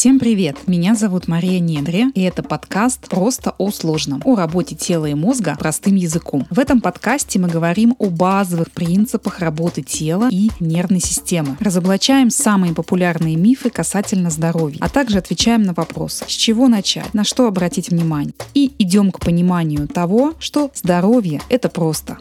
Всем привет! Меня зовут Мария Недре, и это подкаст «Просто о сложном» о работе тела и мозга простым языком. В этом подкасте мы говорим о базовых принципах работы тела и нервной системы. Разоблачаем самые популярные мифы касательно здоровья, а также отвечаем на вопрос, с чего начать, на что обратить внимание. И идем к пониманию того, что здоровье – это просто.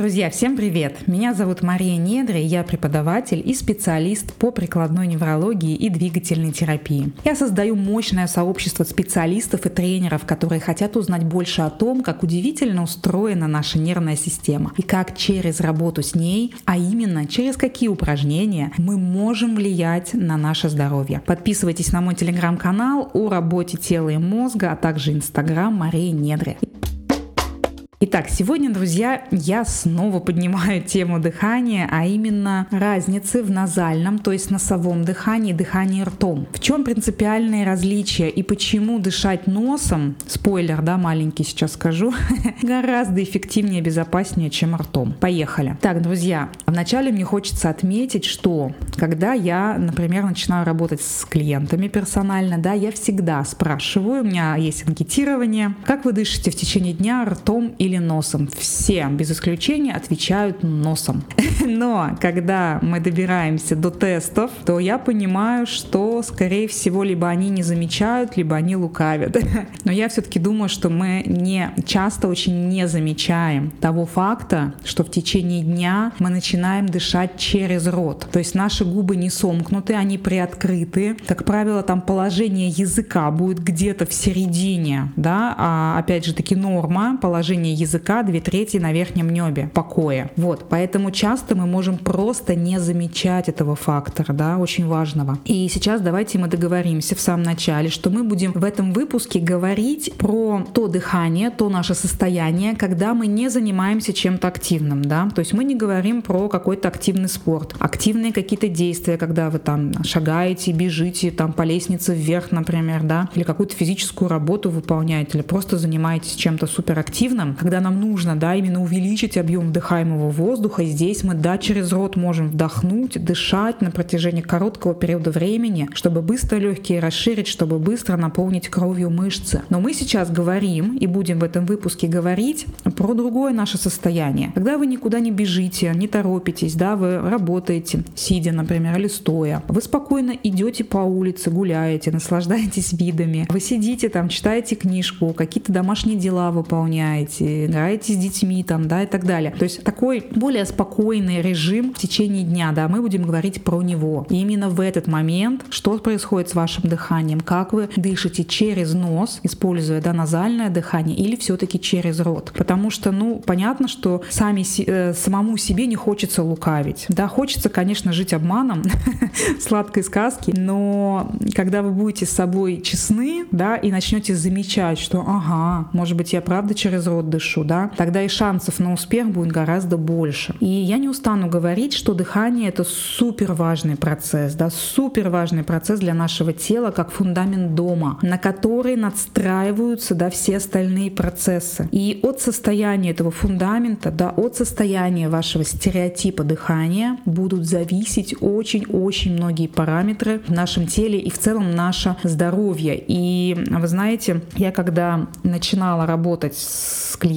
Друзья, всем привет! Меня зовут Мария Недре, я преподаватель и специалист по прикладной неврологии и двигательной терапии. Я создаю мощное сообщество специалистов и тренеров, которые хотят узнать больше о том, как удивительно устроена наша нервная система и как через работу с ней, а именно через какие упражнения мы можем влиять на наше здоровье. Подписывайтесь на мой телеграм-канал о работе тела и мозга, а также инстаграм Марии Недре. Итак, сегодня, друзья, я снова поднимаю тему дыхания, а именно разницы в назальном, то есть носовом дыхании дыхании ртом. В чем принципиальные различия и почему дышать носом, спойлер, да, маленький сейчас скажу, гораздо эффективнее и безопаснее, чем ртом. Поехали. Так, друзья, вначале мне хочется отметить, что когда я, например, начинаю работать с клиентами персонально, да, я всегда спрашиваю, у меня есть анкетирование, как вы дышите в течение дня ртом или или носом. Все, без исключения, отвечают носом. Но когда мы добираемся до тестов, то я понимаю, что, скорее всего, либо они не замечают, либо они лукавят. Но я все-таки думаю, что мы не часто очень не замечаем того факта, что в течение дня мы начинаем дышать через рот. То есть наши губы не сомкнуты, они приоткрыты. Как правило, там положение языка будет где-то в середине, да, а опять же таки норма положение языка две трети на верхнем небе покоя. Вот, поэтому часто мы можем просто не замечать этого фактора, да, очень важного. И сейчас давайте мы договоримся в самом начале, что мы будем в этом выпуске говорить про то дыхание, то наше состояние, когда мы не занимаемся чем-то активным, да, то есть мы не говорим про какой-то активный спорт, активные какие-то действия, когда вы там шагаете, бежите там по лестнице вверх, например, да, или какую-то физическую работу выполняете, или просто занимаетесь чем-то суперактивным, когда нам нужно, да, именно увеличить объем вдыхаемого воздуха, здесь мы, да, через рот можем вдохнуть, дышать на протяжении короткого периода времени, чтобы быстро легкие расширить, чтобы быстро наполнить кровью мышцы. Но мы сейчас говорим и будем в этом выпуске говорить про другое наше состояние. Когда вы никуда не бежите, не торопитесь, да, вы работаете, сидя, например, или стоя, вы спокойно идете по улице, гуляете, наслаждаетесь видами, вы сидите там, читаете книжку, какие-то домашние дела выполняете, играете с детьми там, да, и так далее. То есть такой более спокойный режим в течение дня, да, мы будем говорить про него. И именно в этот момент, что происходит с вашим дыханием, как вы дышите через нос, используя, да, назальное дыхание, или все-таки через рот. Потому что, ну, понятно, что сами, э, самому себе не хочется лукавить. Да, хочется, конечно, жить обманом, сладкой сказки, но когда вы будете с собой честны, да, и начнете замечать, что, ага, может быть, я правда через рот дышу, дышу, да, тогда и шансов на успех будет гораздо больше. И я не устану говорить, что дыхание это супер важный процесс, да, супер важный процесс для нашего тела, как фундамент дома, на который надстраиваются, да, все остальные процессы. И от состояния этого фундамента, да, от состояния вашего стереотипа дыхания будут зависеть очень-очень многие параметры в нашем теле и в целом наше здоровье. И вы знаете, я когда начинала работать с клиентами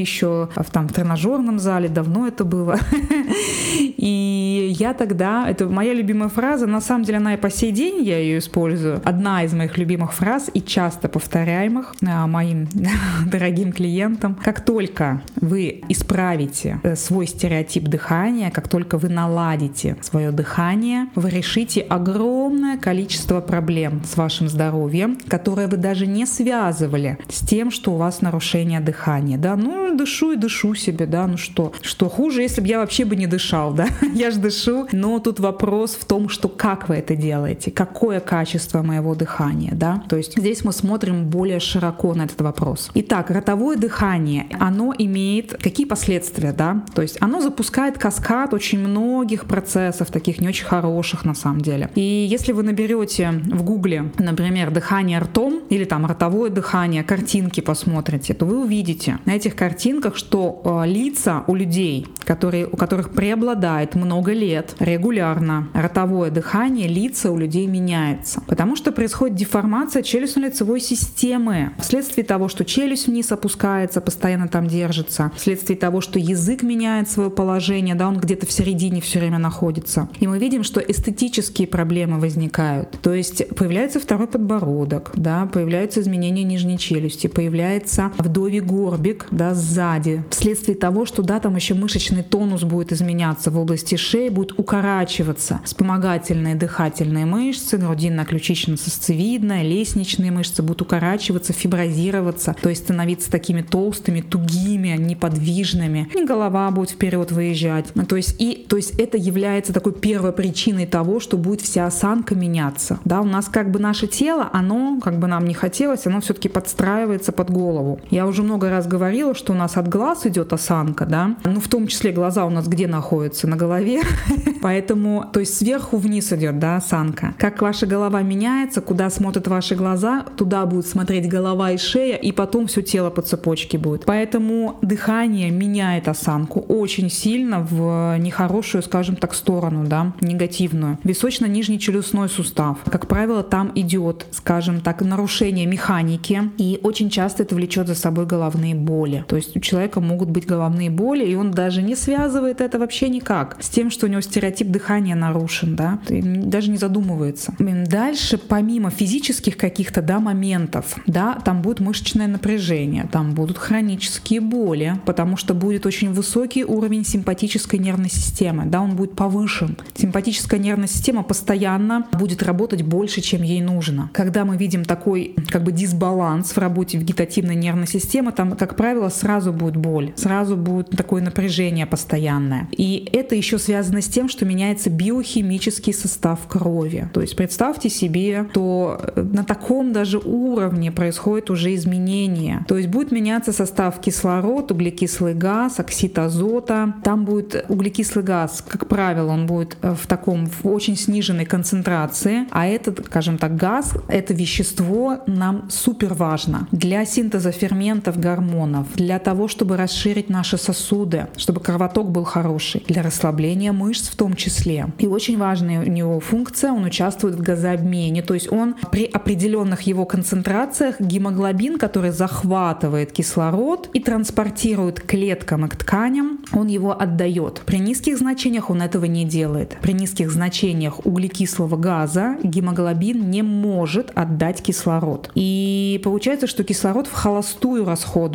еще в, там, в тренажерном зале, давно это было. И я тогда, это моя любимая фраза, на самом деле она и по сей день я ее использую. Одна из моих любимых фраз и часто повторяемых а, моим дорогим клиентам. Как только вы исправите э, свой стереотип дыхания, как только вы наладите свое дыхание, вы решите огромное количество проблем с вашим здоровьем, которые вы даже не связывали с тем, что у вас нарушение дыхания дыхание, да, ну, дышу и дышу себе, да, ну что, что хуже, если бы я вообще бы не дышал, да, я же дышу, но тут вопрос в том, что как вы это делаете, какое качество моего дыхания, да, то есть здесь мы смотрим более широко на этот вопрос. Итак, ротовое дыхание, оно имеет какие последствия, да, то есть оно запускает каскад очень многих процессов, таких не очень хороших на самом деле. И если вы наберете в гугле, например, дыхание ртом или там ротовое дыхание, картинки посмотрите, то вы увидите, на этих картинках, что э, лица у людей, которые, у которых преобладает много лет, регулярно ротовое дыхание лица у людей меняется, потому что происходит деформация челюстно-лицевой системы вследствие того, что челюсть вниз опускается, постоянно там держится, вследствие того, что язык меняет свое положение, да, он где-то в середине все время находится. И мы видим, что эстетические проблемы возникают. То есть появляется второй подбородок, да, появляются изменения нижней челюсти, появляется вдовий горбик, да, сзади, вследствие того, что, да, там еще мышечный тонус будет изменяться в области шеи, будет укорачиваться вспомогательные дыхательные мышцы, грудинно-ключично-сосцевидная, лестничные мышцы будут укорачиваться, фиброзироваться, то есть становиться такими толстыми, тугими, неподвижными. И голова будет вперед выезжать. Ну, то есть, и, то есть это является такой первой причиной того, что будет вся осанка меняться. Да, у нас как бы наше тело, оно, как бы нам не хотелось, оно все-таки подстраивается под голову. Я уже много раз говорила, что у нас от глаз идет осанка, да, ну в том числе глаза у нас где находятся? На голове. Поэтому, то есть сверху вниз идет, да, осанка. Как ваша голова меняется, куда смотрят ваши глаза, туда будет смотреть голова и шея, и потом все тело по цепочке будет. Поэтому дыхание меняет осанку очень сильно в нехорошую, скажем так, сторону, да, негативную. Височно-нижний челюстной сустав. Как правило, там идет, скажем так, нарушение механики, и очень часто это влечет за собой головные боли. То есть у человека могут быть головные боли, и он даже не связывает это вообще никак с тем, что у него стереотип дыхания нарушен, да, и даже не задумывается. Дальше, помимо физических каких-то, да, моментов, да, там будет мышечное напряжение, там будут хронические боли, потому что будет очень высокий уровень симпатической нервной системы, да, он будет повышен. Симпатическая нервная система постоянно будет работать больше, чем ей нужно. Когда мы видим такой как бы дисбаланс в работе вегетативной нервной системы, там, как правило, сразу будет боль, сразу будет такое напряжение постоянное. И это еще связано с тем, что меняется биохимический состав крови. То есть представьте себе, что на таком даже уровне происходит уже изменение. То есть будет меняться состав кислород, углекислый газ, оксид азота. Там будет углекислый газ, как правило, он будет в таком в очень сниженной концентрации, а этот, скажем так, газ, это вещество нам супер важно для синтеза ферментов, гормонов, для того, чтобы расширить наши сосуды, чтобы кровоток был хороший, для расслабления мышц в том числе. И очень важная у него функция, он участвует в газообмене, то есть он при определенных его концентрациях гемоглобин, который захватывает кислород и транспортирует клеткам и к тканям, он его отдает. При низких значениях он этого не делает. При низких значениях углекислого газа гемоглобин не может отдать кислород. И получается, что кислород в холостую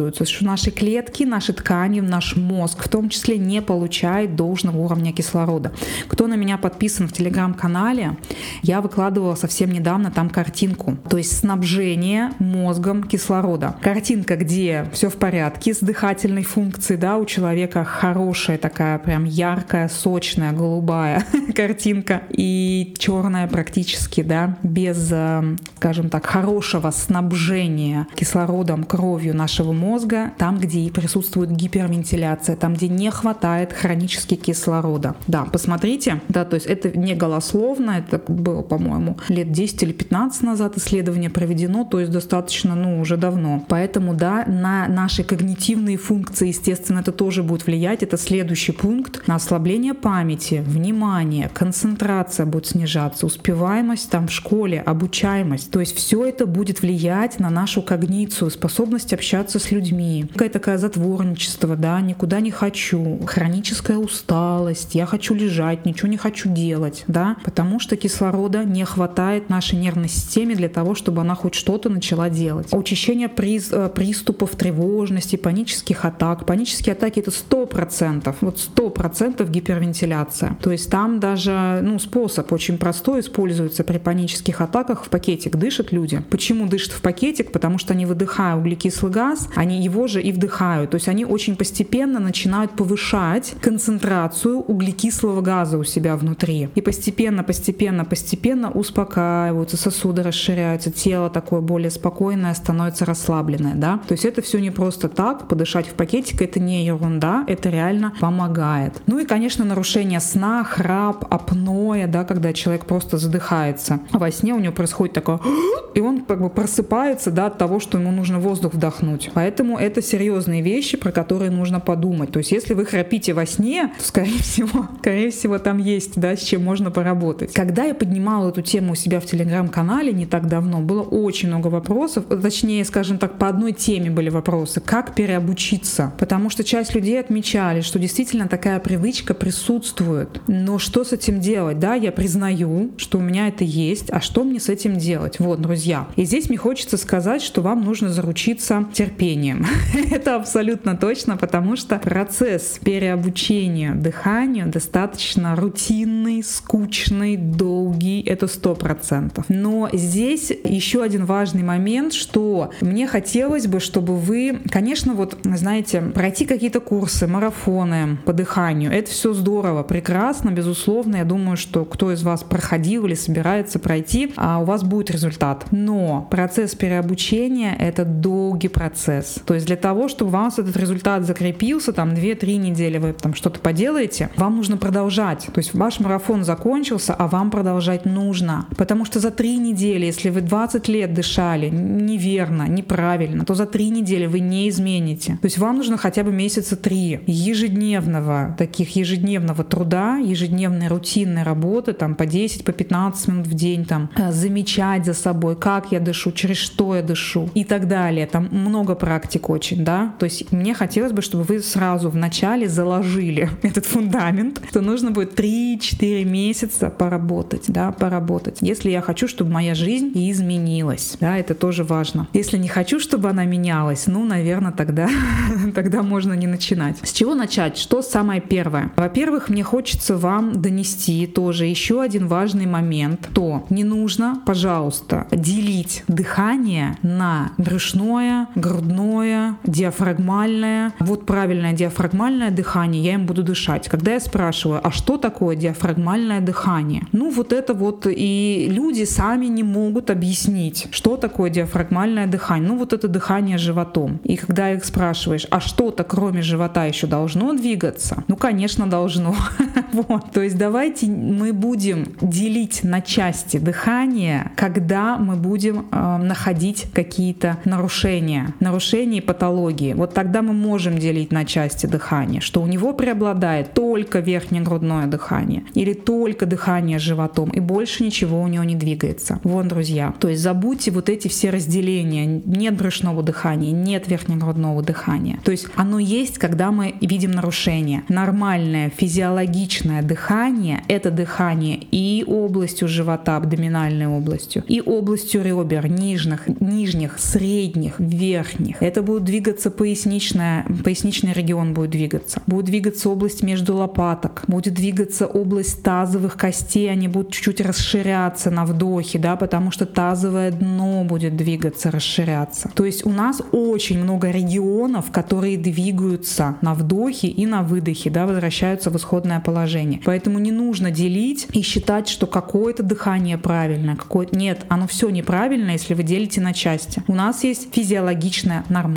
расходуется, что наши клетки, наши ткани, наш мозг в том числе не получает должного уровня кислорода. Кто на меня подписан в телеграм-канале, я выкладывала совсем недавно там картинку, то есть снабжение мозгом кислорода. Картинка, где все в порядке с дыхательной функцией, да, у человека хорошая такая прям яркая, сочная, голубая картинка и черная практически, да, без, э, скажем так, хорошего снабжения кислородом, кровью нашего мозга, там, где присутствует гипервентиляция, там, где не хватает хронически кислорода. Да, посмотрите, да, то есть это не голословно, это было, по-моему, лет 10 или 15 назад исследование проведено, то есть достаточно, ну, уже давно. Поэтому, да, на наши когнитивные функции, естественно, это тоже будет влиять. Это следующий пункт. На ослабление памяти, внимание, концентрация будет снижаться, успеваемость там в школе, обучаемость. То есть все это будет влиять на нашу когницию, способность общаться с людьми. Какая такая затворничество, да, никуда не хочу, хроническая усталость, я хочу лежать, ничего не хочу делать, да, потому что кислорода не хватает нашей нервной системе для того, чтобы она хоть что-то начала делать. Учащение приз, э, приступов тревожности, панических атак. Панические атаки это сто процентов, вот сто процентов гипервентиляция. То есть там даже ну, способ очень простой используется при панических атаках. В пакетик дышат люди. Почему дышат в пакетик? Потому что они выдыхая углекислый газ, они его же и вдыхают. То есть они очень постепенно начинают повышать концентрацию углекислого газа у себя внутри. И постепенно, постепенно, постепенно успокаиваются, сосуды расширяются, тело такое более спокойное становится расслабленное. Да? То есть это все не просто так, подышать в пакетик это не ерунда, это реально помогает. Ну и, конечно, нарушение сна, храп, апноэ, да, когда человек просто задыхается. Во сне у него происходит такое, и он как бы просыпается да, от того, что ему нужно воздух вдохнуть. Поэтому это серьезные вещи, про которые нужно подумать. То есть если вы храпите во сне, то, скорее всего, скорее всего, там есть, да, с чем можно поработать. Когда я поднимала эту тему у себя в телеграм-канале не так давно, было очень много вопросов, точнее, скажем так, по одной теме были вопросы, как переобучиться, потому что часть людей отмечали, что действительно такая привычка присутствует, но что с этим делать, да, я признаю, что у меня это есть, а что мне с этим делать? Вот, друзья. И здесь мне хочется сказать, что вам нужно заручиться терпением. это абсолютно точно, потому что процесс переобучения дыханию достаточно рутинный, скучный, долгий, это сто процентов. Но здесь еще один важный момент, что мне хотелось бы, чтобы вы, конечно, вот, знаете, пройти какие-то курсы, марафоны по дыханию, это все здорово, прекрасно, безусловно, я думаю, что кто из вас проходил или собирается пройти, а у вас будет результат. Но процесс переобучения — это долгий процесс. То есть для того, чтобы у вас этот результат закрепился, там 2-3 недели вы там что-то поделаете, вам нужно продолжать. То есть ваш марафон закончился, а вам продолжать нужно. Потому что за 3 недели, если вы 20 лет дышали неверно, неправильно, то за 3 недели вы не измените. То есть вам нужно хотя бы месяца 3 ежедневного, таких ежедневного труда, ежедневной рутинной работы, там по 10, по 15 минут в день, там э, замечать за собой, как я дышу, через что я дышу и так далее. Там много практик очень, да. То есть мне хотелось бы, чтобы вы сразу в начале заложили этот фундамент, что нужно будет 3-4 месяца поработать, да, поработать. Если я хочу, чтобы моя жизнь изменилась, да, это тоже важно. Если не хочу, чтобы она менялась, ну, наверное, тогда, тогда можно не начинать. С чего начать? Что самое первое? Во-первых, мне хочется вам донести тоже еще один важный момент, то не нужно, пожалуйста, делить дыхание на брюшное, грудное, диафрагмальное. Вот правильное диафрагмальное дыхание, я им буду дышать. Когда я спрашиваю, а что такое диафрагмальное дыхание? Ну вот это вот и люди сами не могут объяснить, что такое диафрагмальное дыхание. Ну вот это дыхание животом. И когда их спрашиваешь, а что-то кроме живота еще должно двигаться? Ну, конечно, должно. вот. То есть давайте мы будем делить на части дыхание, когда мы будем э, находить какие-то нарушения, нарушения и патологии. Вот тогда мы можем делить на части дыхания, что у него преобладает только верхнее грудное дыхание или только дыхание животом, и больше ничего у него не двигается. Вон, друзья. То есть забудьте вот эти все разделения. Нет брюшного дыхания, нет верхнегрудного дыхания. То есть оно есть, когда мы видим нарушение. Нормальное физиологичное дыхание — это дыхание и областью живота, абдоминальной областью, и областью ребер, нижних, нижних, средних, верхних. Это будет двигаться поясничная, поясничный регион будет двигаться. Будет двигаться область между лопаток, будет двигаться область тазовых костей, они будут чуть-чуть расширяться на вдохе, да, потому что тазовое дно будет двигаться, расширяться. То есть у нас очень много регионов, которые двигаются на вдохе и на выдохе, да, возвращаются в исходное положение. Поэтому не нужно делить и считать, что какое-то дыхание правильное, какое нет, оно все неправильно, если вы делите на части. У нас есть физиологичное, нормальное,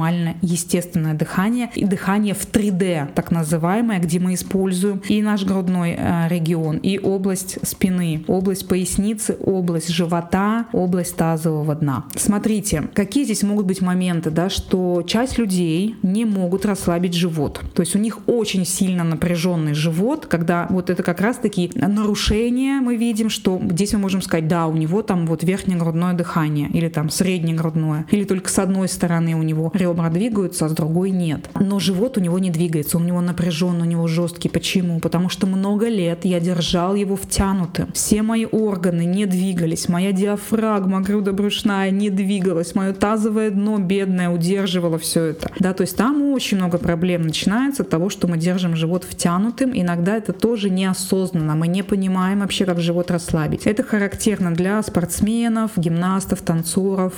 естественное дыхание и дыхание в 3D, так называемое, где мы используем и наш грудной э, регион, и область спины, область поясницы, область живота, область тазового дна. Смотрите, какие здесь могут быть моменты, да, что часть людей не могут расслабить живот. То есть у них очень сильно напряженный живот, когда вот это как раз-таки нарушение мы видим, что здесь мы можем сказать, да, у него там вот верхнее грудное дыхание или там среднее грудное, или только с одной стороны у него ребра двигаются, а с другой нет. Но живот у него не двигается, у него напряжен, у него жесткий. Почему? Потому что много лет я держал его втянутым. Все мои органы не двигались, моя диафрагма грудобрюшная не двигалась, мое тазовое дно бедное удерживало все это. Да, то есть там очень много проблем начинается от того, что мы держим живот втянутым. Иногда это тоже неосознанно, мы не понимаем вообще, как живот расслабить. Это характерно для спортсменов, гимнастов, танцоров,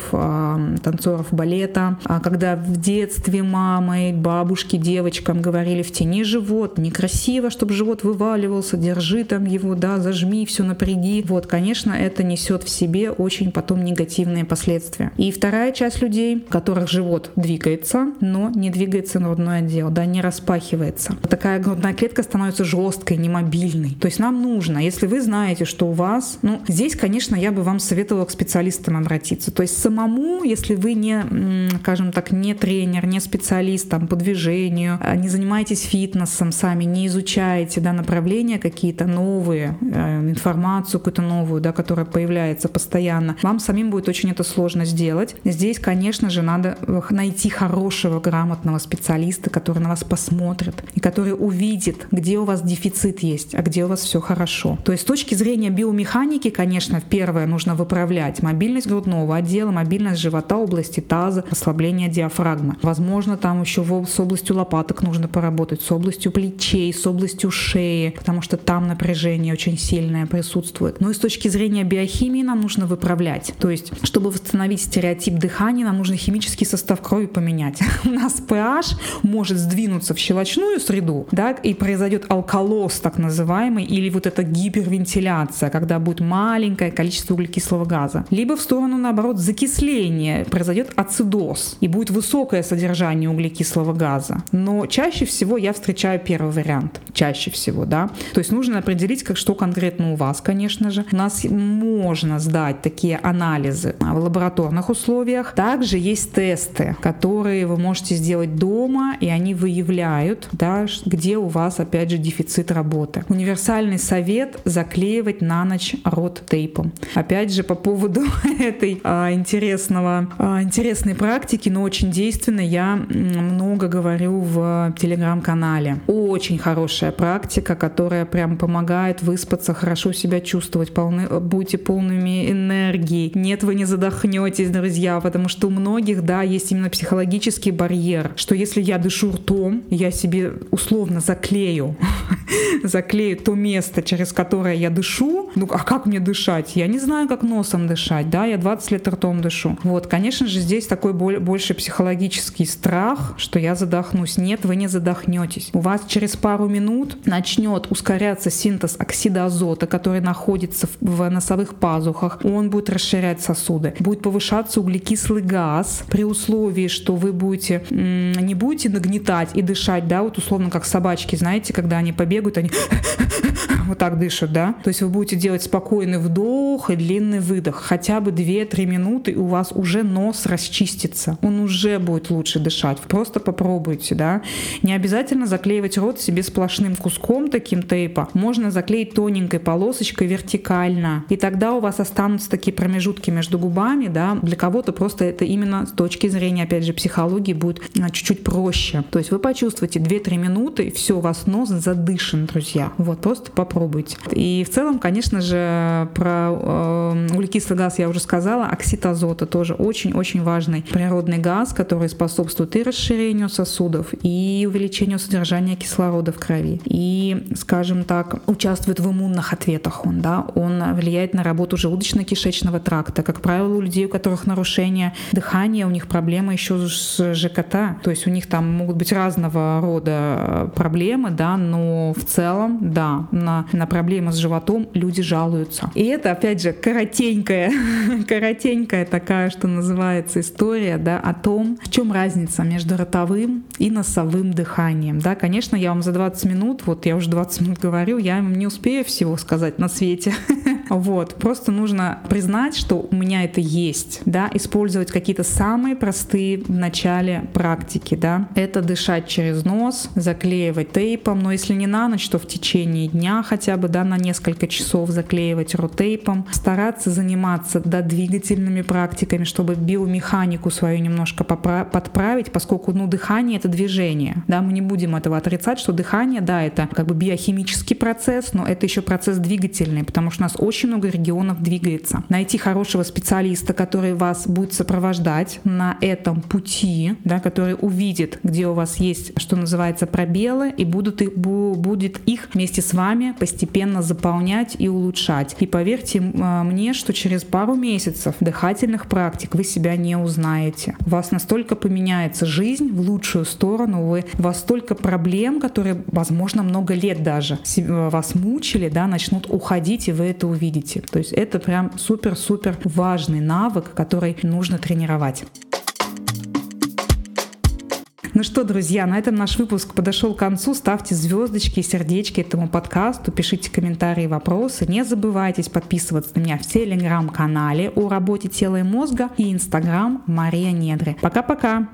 танцоров балета, а в детстве мамы, бабушки девочкам говорили втяни живот, некрасиво, чтобы живот вываливался, держи там его, да, зажми, все напряги. Вот, конечно, это несет в себе очень потом негативные последствия. И вторая часть людей, у которых живот двигается, но не двигается грудной отдел, да, не распахивается. Такая грудная клетка становится жесткой, не мобильный. То есть нам нужно, если вы знаете, что у вас, ну, здесь, конечно, я бы вам советовала к специалистам обратиться. То есть самому, если вы не, скажем так, не тренер, не специалист там, по движению, а не занимаетесь фитнесом сами, не изучаете да, направления какие-то новые, э, информацию какую-то новую, да, которая появляется постоянно, вам самим будет очень это сложно сделать. Здесь, конечно же, надо э, найти хорошего, грамотного специалиста, который на вас посмотрит и который увидит, где у вас дефицит есть, а где у вас все хорошо. То есть с точки зрения биомеханики, конечно, первое нужно выправлять мобильность грудного отдела, мобильность живота, области таза, ослабление диафрагмы. Возможно, там еще с областью лопаток нужно поработать, с областью плечей, с областью шеи, потому что там напряжение очень сильное присутствует. Но и с точки зрения биохимии нам нужно выправлять. То есть, чтобы восстановить стереотип дыхания, нам нужно химический состав крови поменять. У нас pH может сдвинуться в щелочную среду, да, и произойдет алкалоз так называемый, или вот эта гипервентиляция, когда будет маленькое количество углекислого газа. Либо в сторону, наоборот, закисления, произойдет ацидоз, и будет высокое содержание углекислого газа. Но чаще всего я встречаю первый вариант. Чаще всего, да. То есть нужно определить, как что конкретно у вас, конечно же. У нас можно сдать такие анализы в лабораторных условиях. Также есть тесты, которые вы можете сделать дома, и они выявляют, да, где у вас, опять же, дефицит работы. Универсальный совет — заклеивать на ночь рот тейпом. Опять же, по поводу этой а, интересного, а, интересной практики, но очень действенной, я много говорю в телеграм-канале. Очень хорошая практика, которая прям помогает выспаться, хорошо себя чувствовать, полны, будете полными энергии. Нет, вы не задохнетесь, друзья, потому что у многих, да, есть именно психологический барьер, что если я дышу ртом, я себе условно заклею, заклею то место, через которое я дышу, ну а как мне дышать? Я не знаю, как носом дышать, да, я 20 лет ртом дышу. Вот, конечно же, здесь такой больше психологический страх, что я задохнусь. Нет, вы не задохнетесь. У вас через пару минут начнет ускоряться синтез оксида азота, который находится в носовых пазухах. Он будет расширять сосуды. Будет повышаться углекислый газ при условии, что вы будете не будете нагнетать и дышать, да, вот условно как собачки, знаете, когда они побегают, они вот так дышат, да. То есть вы будете делать спокойный вдох и длинный выдох. Хотя бы 2-3 минуты, и у вас уже нос расчистится. Он уже будет лучше дышать. Просто попробуйте, да. Не обязательно заклеивать рот себе сплошным куском таким тейпа. Можно заклеить тоненькой полосочкой вертикально. И тогда у вас останутся такие промежутки между губами, да. Для кого-то просто это именно с точки зрения, опять же, психологии будет а, чуть-чуть проще. То есть вы почувствуете 2-3 минуты, все, у вас нос задышан, друзья. Вот, просто попробуйте. И в целом, конечно же, про э, углекислый газ я уже сказала, оксид тоже очень-очень важный природный газ, который способствует и расширению сосудов, и увеличению содержания кислорода в крови, и, скажем так, участвует в иммунных ответах он, да, он влияет на работу желудочно-кишечного тракта. Как правило, у людей, у которых нарушение дыхания, у них проблемы еще с ЖКТ, то есть у них там могут быть разного рода проблемы, да, но в целом, да, на, на проблемы с животом люди жалуются. И это, опять же, коротенькая, коротенькая такая, что называется, история, да, о том, в чем разница между ротовым и носовым дыханием, да. Конечно, я вам за 20 минут, вот я уже 20 минут говорю, я вам не успею всего сказать на свете. Вот, просто нужно признать, что у меня это есть, да, использовать какие-то самые простые в начале практики, да. Это дышать через нос, заклеивать тейпом, но если не на ночь, то в течение дня хотя бы, да, на несколько часов заклеивать ротейпом, стараться заниматься, да, двигательными практиками, чтобы биомеханику свою немножко подправить, поскольку, ну, дыхание — это движение, да, мы не будем этого отрицать, что дыхание, да, это как бы биохимический процесс, но это еще процесс двигательный, потому что у нас очень много регионов двигается. Найти хорошего специалиста, который вас будет сопровождать на этом пути, да, который увидит, где у вас есть, что называется, пробелы, и будут их, будет их вместе с вами постепенно заполнять и улучшать. И поверьте а, мне, что через пару месяцев дыхательных практик вы себя не узнаете. У вас настолько поменяется жизнь в лучшую сторону, вы, у вас столько проблем, которые, возможно, много лет даже вас мучили, да, начнут уходить, и вы это увидите. То есть это прям супер-супер важный навык, который нужно тренировать. Ну что, друзья, на этом наш выпуск подошел к концу. Ставьте звездочки и сердечки этому подкасту, пишите комментарии, вопросы. Не забывайте подписываться на меня в телеграм-канале о работе тела и мозга и инстаграм Мария Недры. Пока-пока!